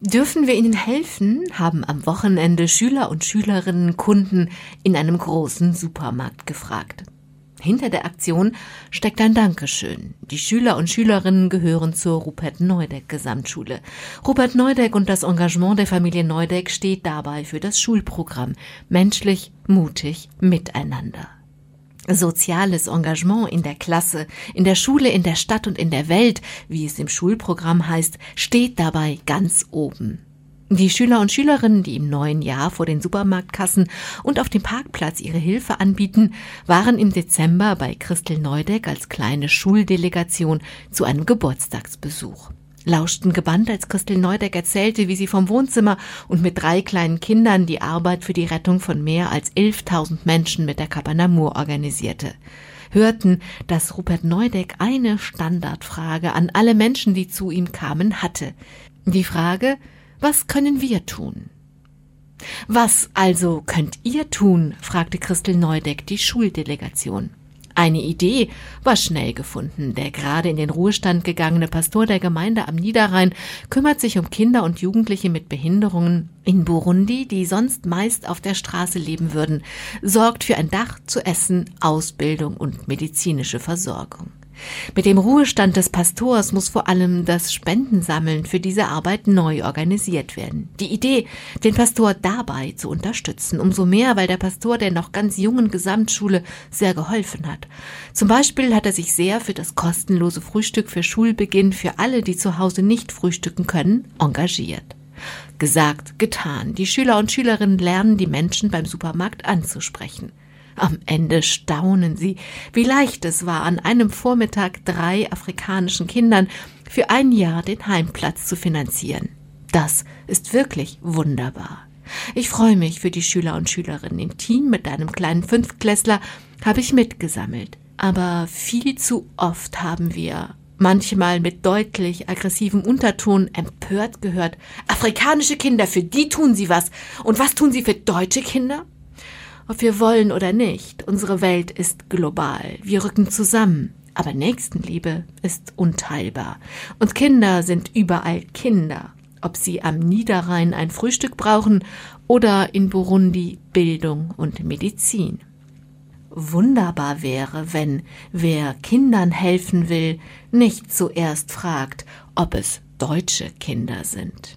Dürfen wir Ihnen helfen? haben am Wochenende Schüler und Schülerinnen Kunden in einem großen Supermarkt gefragt. Hinter der Aktion steckt ein Dankeschön. Die Schüler und Schülerinnen gehören zur Rupert Neudeck Gesamtschule. Rupert Neudeck und das Engagement der Familie Neudeck steht dabei für das Schulprogramm Menschlich, mutig, miteinander. Soziales Engagement in der Klasse, in der Schule, in der Stadt und in der Welt, wie es im Schulprogramm heißt, steht dabei ganz oben. Die Schüler und Schülerinnen, die im neuen Jahr vor den Supermarktkassen und auf dem Parkplatz ihre Hilfe anbieten, waren im Dezember bei Christel Neudeck als kleine Schuldelegation zu einem Geburtstagsbesuch lauschten gebannt, als Christel Neudeck erzählte, wie sie vom Wohnzimmer und mit drei kleinen Kindern die Arbeit für die Rettung von mehr als 11.000 Menschen mit der Kapanamur organisierte. Hörten, dass Rupert Neudeck eine Standardfrage an alle Menschen, die zu ihm kamen, hatte. Die Frage, was können wir tun? Was also könnt ihr tun? fragte Christel Neudeck die Schuldelegation. Eine Idee war schnell gefunden. Der gerade in den Ruhestand gegangene Pastor der Gemeinde am Niederrhein kümmert sich um Kinder und Jugendliche mit Behinderungen in Burundi, die sonst meist auf der Straße leben würden, sorgt für ein Dach zu essen, Ausbildung und medizinische Versorgung. Mit dem Ruhestand des Pastors muss vor allem das Spendensammeln für diese Arbeit neu organisiert werden. Die Idee, den Pastor dabei zu unterstützen, umso mehr, weil der Pastor der noch ganz jungen Gesamtschule sehr geholfen hat. Zum Beispiel hat er sich sehr für das kostenlose Frühstück für Schulbeginn für alle, die zu Hause nicht frühstücken können, engagiert. Gesagt, getan. Die Schüler und Schülerinnen lernen die Menschen beim Supermarkt anzusprechen. Am Ende staunen sie, wie leicht es war, an einem Vormittag drei afrikanischen Kindern für ein Jahr den Heimplatz zu finanzieren. Das ist wirklich wunderbar. Ich freue mich für die Schüler und Schülerinnen. Im Team mit einem kleinen Fünftklässler habe ich mitgesammelt. Aber viel zu oft haben wir, manchmal mit deutlich aggressivem Unterton, empört gehört, afrikanische Kinder, für die tun sie was. Und was tun sie für deutsche Kinder? Ob wir wollen oder nicht, unsere Welt ist global. Wir rücken zusammen. Aber Nächstenliebe ist unteilbar. Und Kinder sind überall Kinder. Ob sie am Niederrhein ein Frühstück brauchen oder in Burundi Bildung und Medizin. Wunderbar wäre, wenn wer Kindern helfen will, nicht zuerst fragt, ob es deutsche Kinder sind.